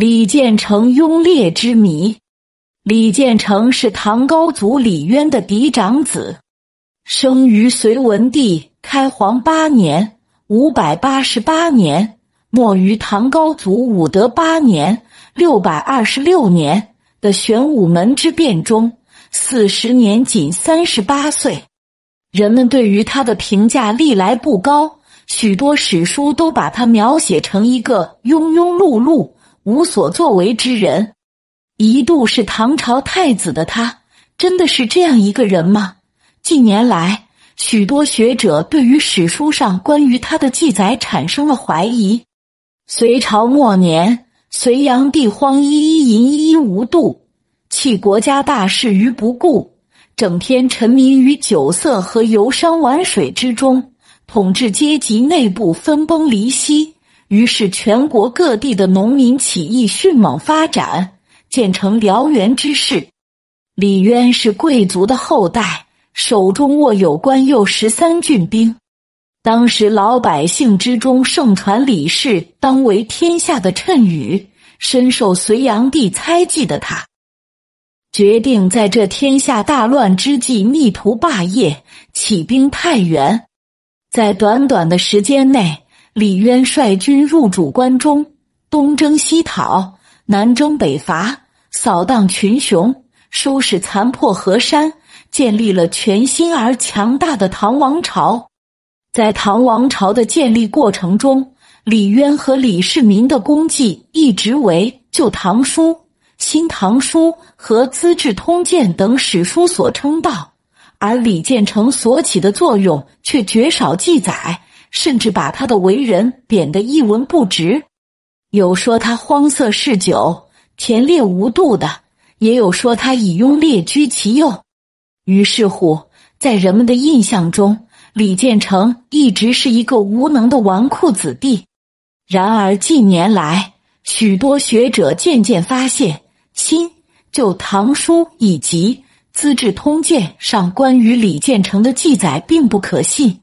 李建成拥烈之谜。李建成是唐高祖李渊的嫡长子，生于隋文帝开皇八年（五百八十八年），没于唐高祖武德八年（六百二十六年）的玄武门之变中。四十年仅三十八岁，人们对于他的评价历来不高，许多史书都把他描写成一个庸庸碌碌。无所作为之人，一度是唐朝太子的他，真的是这样一个人吗？近年来，许多学者对于史书上关于他的记载产生了怀疑。隋朝末年，隋炀帝荒淫淫无度，弃国家大事于不顾，整天沉迷于酒色和游山玩水之中，统治阶级内部分崩离析。于是，全国各地的农民起义迅猛发展，建成燎原之势。李渊是贵族的后代，手中握有关右十三郡兵。当时老百姓之中盛传李氏当为天下的谶语，深受隋炀帝猜忌的他，决定在这天下大乱之际逆图霸业，起兵太原。在短短的时间内。李渊率军入主关中，东征西讨，南征北伐，扫荡群雄，收拾残破河山，建立了全新而强大的唐王朝。在唐王朝的建立过程中，李渊和李世民的功绩一直为《旧唐书》《新唐书》和《资治通鉴》等史书所称道，而李建成所起的作用却绝少记载。甚至把他的为人贬得一文不值，有说他荒色嗜酒、田猎无度的，也有说他以庸劣居其右。于是乎，在人们的印象中，李建成一直是一个无能的纨绔子弟。然而近年来，许多学者渐渐发现，《新旧唐书》以及《资治通鉴》上关于李建成的记载并不可信。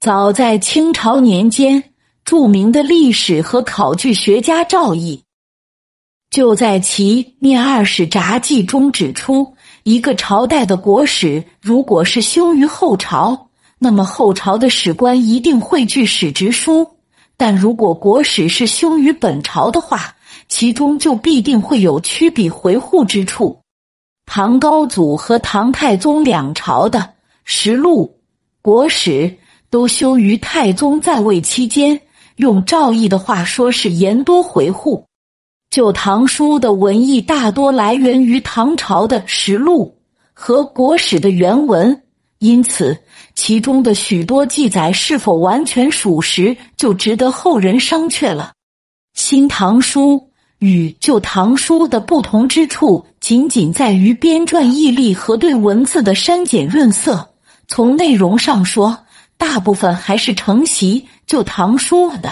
早在清朝年间，著名的历史和考据学家赵翼就在其《念二史札记》中指出，一个朝代的国史如果是修于后朝，那么后朝的史官一定会据史直书；但如果国史是修于本朝的话，其中就必定会有曲笔回护之处。唐高祖和唐太宗两朝的实录、国史。都修于太宗在位期间，用赵翼的话说是言多回护。旧唐书的文艺大多来源于唐朝的实录和国史的原文，因此其中的许多记载是否完全属实，就值得后人商榷了。新唐书与旧唐书的不同之处，仅仅在于编撰毅力和对文字的删减润色。从内容上说，大部分还是承袭《旧唐书》的，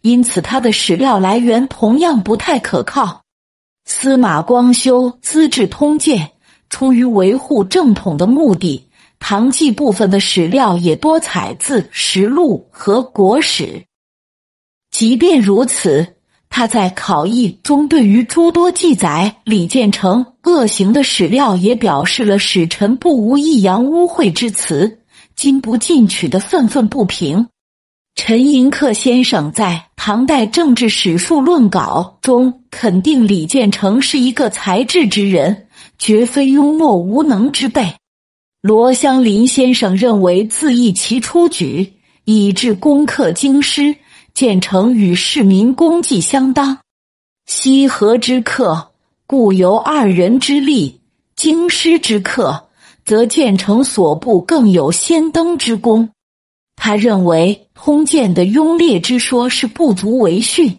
因此它的史料来源同样不太可靠。司马光修《资治通鉴》，出于维护正统的目的，唐纪部分的史料也多采自实录和国史。即便如此，他在考异中对于诸多记载李建成恶行的史料，也表示了使臣不无抑扬污秽之词。经不进取的愤愤不平。陈寅恪先生在《唐代政治史述论稿》中肯定李建成是一个才智之人，绝非庸懦无能之辈。罗香林先生认为，自意其出举，以致攻克京师，建成与市民功绩相当。西河之客，故由二人之力；京师之客。则建成所部更有先登之功。他认为通鉴的庸劣之说是不足为训。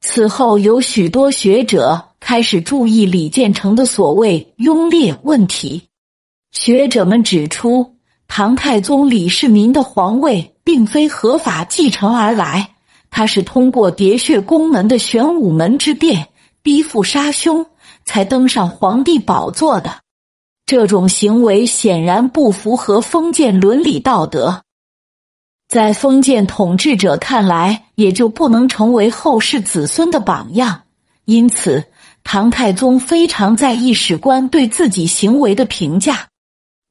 此后有许多学者开始注意李建成的所谓庸劣问题。学者们指出，唐太宗李世民的皇位并非合法继承而来，他是通过喋血宫门的玄武门之变，逼父杀兄，才登上皇帝宝座的。这种行为显然不符合封建伦理道德，在封建统治者看来，也就不能成为后世子孙的榜样。因此唐太宗非常在意史官对自己行为的评价。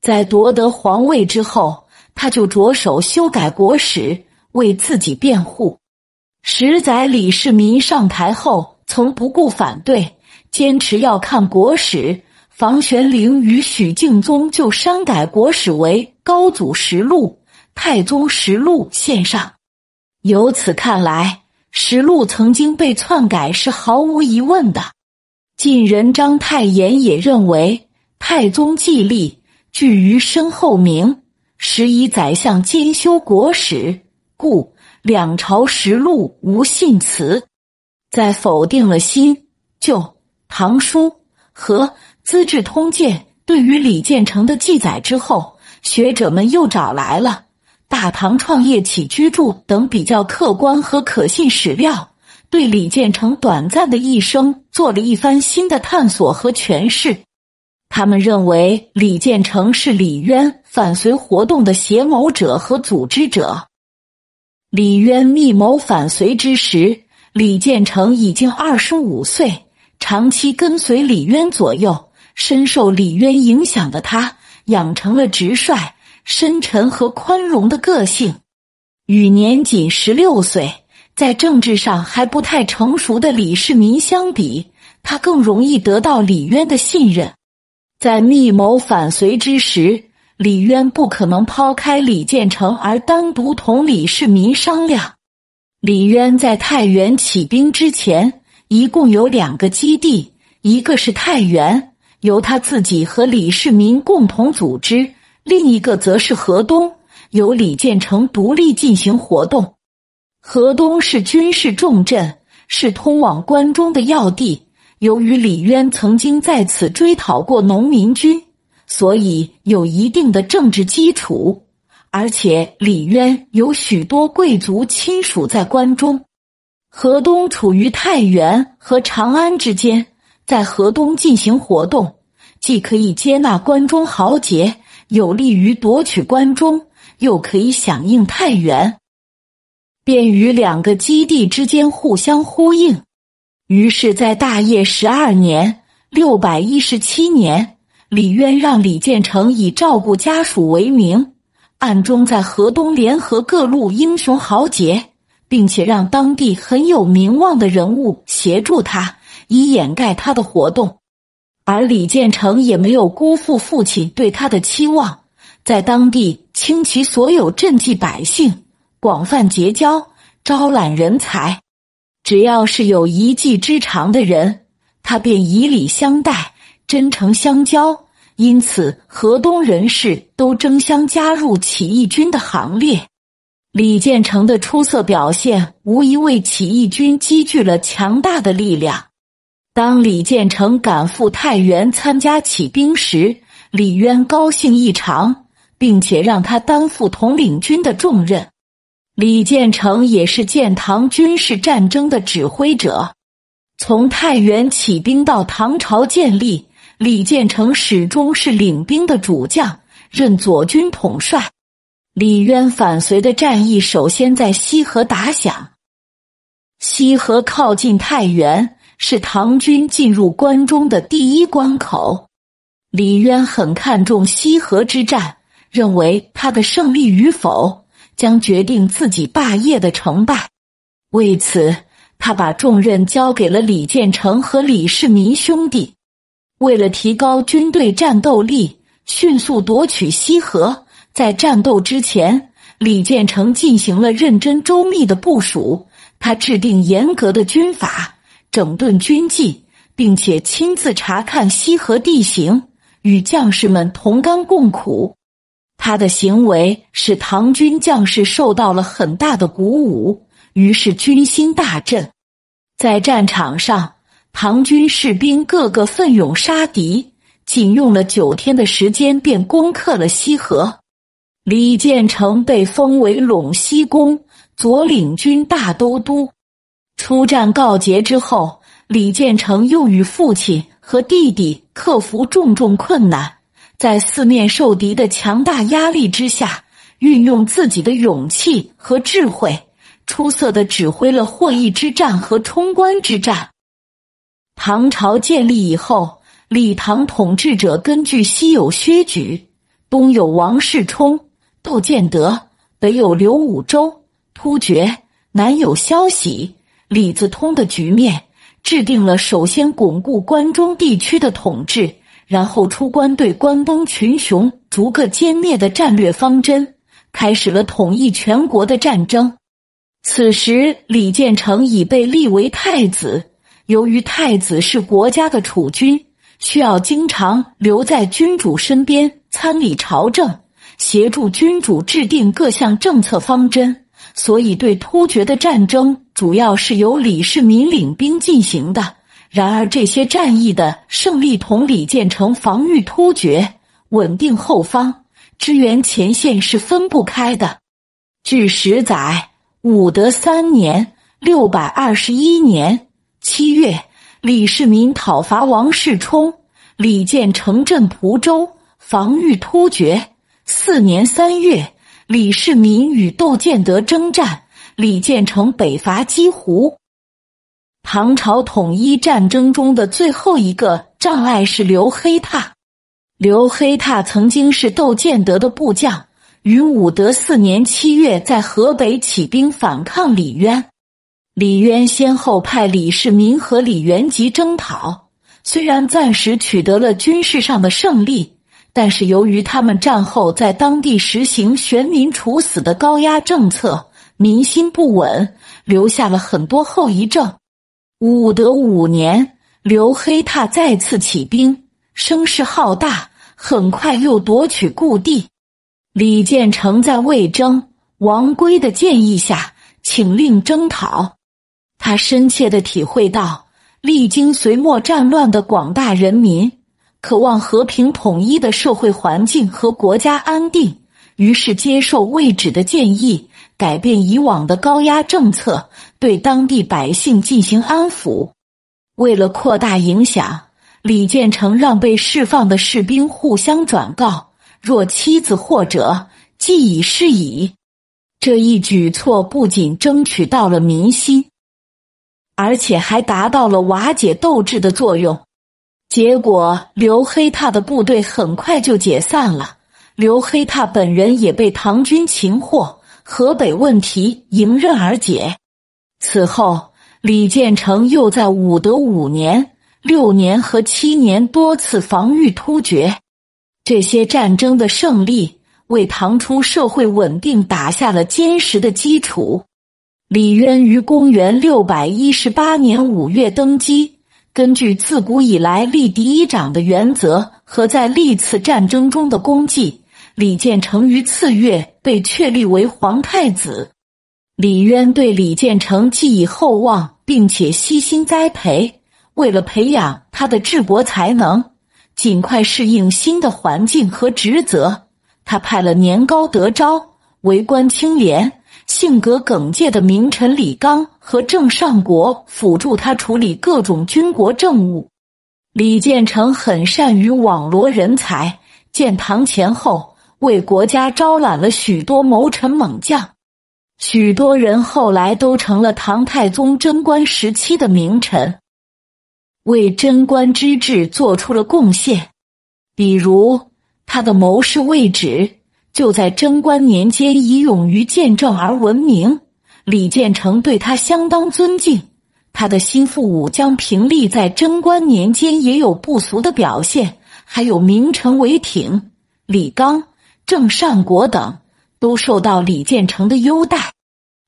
在夺得皇位之后，他就着手修改国史，为自己辩护。十载李世民上台后，从不顾反对，坚持要看国史。房玄龄与许敬宗就删改国史为《高祖实录》《太宗实录》献上。由此看来，实录曾经被篡改是毫无疑问的。晋人章太炎也认为，太宗既立，据于身后名，时以宰相兼修国史，故两朝实录无信词。在否定了新旧唐书和。《资治通鉴》对于李建成的记载之后，学者们又找来了《大唐创业起居注》等比较客观和可信史料，对李建成短暂的一生做了一番新的探索和诠释。他们认为李建成是李渊反隋活动的协谋者和组织者。李渊密谋反隋之时，李建成已经二十五岁，长期跟随李渊左右。深受李渊影响的他，养成了直率、深沉和宽容的个性。与年仅十六岁、在政治上还不太成熟的李世民相比，他更容易得到李渊的信任。在密谋反隋之时，李渊不可能抛开李建成而单独同李世民商量。李渊在太原起兵之前，一共有两个基地，一个是太原。由他自己和李世民共同组织，另一个则是河东，由李建成独立进行活动。河东是军事重镇，是通往关中的要地。由于李渊曾经在此追讨过农民军，所以有一定的政治基础。而且李渊有许多贵族亲属在关中。河东处于太原和长安之间。在河东进行活动，既可以接纳关中豪杰，有利于夺取关中，又可以响应太原，便于两个基地之间互相呼应。于是，在大业十二年（六百一十七年），李渊让李建成以照顾家属为名，暗中在河东联合各路英雄豪杰，并且让当地很有名望的人物协助他。以掩盖他的活动，而李建成也没有辜负父亲对他的期望，在当地倾其所有赈济百姓，广泛结交，招揽人才。只要是有一技之长的人，他便以礼相待，真诚相交。因此，河东人士都争相加入起义军的行列。李建成的出色表现，无疑为起义军积聚了强大的力量。当李建成赶赴太原参加起兵时，李渊高兴异常，并且让他担负统领军的重任。李建成也是建唐军事战争的指挥者。从太原起兵到唐朝建立，李建成始终是领兵的主将，任左军统帅。李渊反隋的战役首先在西河打响。西河靠近太原。是唐军进入关中的第一关口。李渊很看重西河之战，认为他的胜利与否将决定自己霸业的成败。为此，他把重任交给了李建成和李世民兄弟。为了提高军队战斗力，迅速夺取西河，在战斗之前，李建成进行了认真周密的部署。他制定严格的军法。整顿军纪，并且亲自查看西河地形，与将士们同甘共苦。他的行为使唐军将士受到了很大的鼓舞，于是军心大振。在战场上，唐军士兵个个奋勇杀敌，仅用了九天的时间便攻克了西河。李建成被封为陇西公，左领军大都督。出战告捷之后，李建成又与父亲和弟弟克服重重困难，在四面受敌的强大压力之下，运用自己的勇气和智慧，出色的指挥了霍邑之战和冲关之战。唐朝建立以后，李唐统治者根据西有薛举，东有王世充、窦建德，北有刘武周、突厥，南有萧息、李自通的局面，制定了首先巩固关中地区的统治，然后出关对关东群雄逐个歼灭的战略方针，开始了统一全国的战争。此时，李建成已被立为太子。由于太子是国家的储君，需要经常留在君主身边参理朝政，协助君主制定各项政策方针，所以对突厥的战争主要是由李世民领兵进行的。然而，这些战役的胜利同李建成防御突厥、稳定后方、支援前线是分不开的。据史载，武德三年（六百二十一年）。七月，李世民讨伐王世充，李建成镇蒲州，防御突厥。四年三月，李世民与窦建德征战，李建成北伐鸡湖。唐朝统一战争中的最后一个障碍是刘黑闼。刘黑闼曾经是窦建德的部将，于武德四年七月在河北起兵反抗李渊。李渊先后派李世民和李元吉征讨，虽然暂时取得了军事上的胜利，但是由于他们战后在当地实行悬民处死的高压政策，民心不稳，留下了很多后遗症。武德五年，刘黑闼再次起兵，声势浩大，很快又夺取故地。李建成在魏征、王圭的建议下，请令征讨。他深切的体会到，历经隋末战乱的广大人民渴望和平统一的社会环境和国家安定，于是接受魏止的建议，改变以往的高压政策，对当地百姓进行安抚。为了扩大影响，李建成让被释放的士兵互相转告：若妻子或者，既已是矣。这一举措不仅争取到了民心。而且还达到了瓦解斗志的作用，结果刘黑闼的部队很快就解散了，刘黑闼本人也被唐军擒获，河北问题迎刃而解。此后，李建成又在武德五年、六年和七年多次防御突厥，这些战争的胜利为唐初社会稳定打下了坚实的基础。李渊于公元六百一十八年五月登基。根据自古以来立嫡一长的原则和在历次战争中的功绩，李建成于次月被确立为皇太子。李渊对李建成寄以厚望，并且悉心栽培。为了培养他的治国才能，尽快适应新的环境和职责，他派了年高德昭、为官清廉。性格耿介的名臣李纲和郑尚国辅助他处理各种军国政务。李建成很善于网罗人才，建唐前后为国家招揽了许多谋臣猛将，许多人后来都成了唐太宗贞观时期的名臣，为贞观之治做出了贡献。比如他的谋士魏止。就在贞观年间，以勇于见政而闻名。李建成对他相当尊敬。他的心腹武将平利在贞观年间也有不俗的表现，还有名臣韦挺、李纲、郑尚国等，都受到李建成的优待。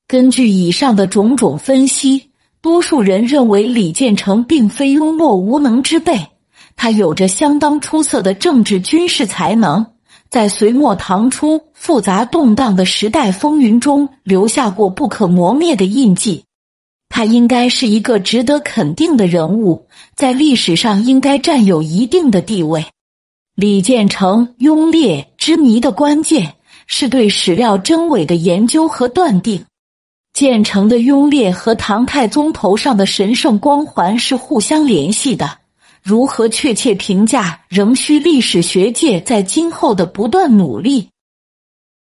根据以上的种种分析，多数人认为李建成并非庸弱无能之辈，他有着相当出色的政治军事才能。在隋末唐初复杂动荡的时代风云中留下过不可磨灭的印记，他应该是一个值得肯定的人物，在历史上应该占有一定的地位。李建成雍烈之谜的关键是对史料真伪的研究和断定。建成的庸劣和唐太宗头上的神圣光环是互相联系的。如何确切评价，仍需历史学界在今后的不断努力。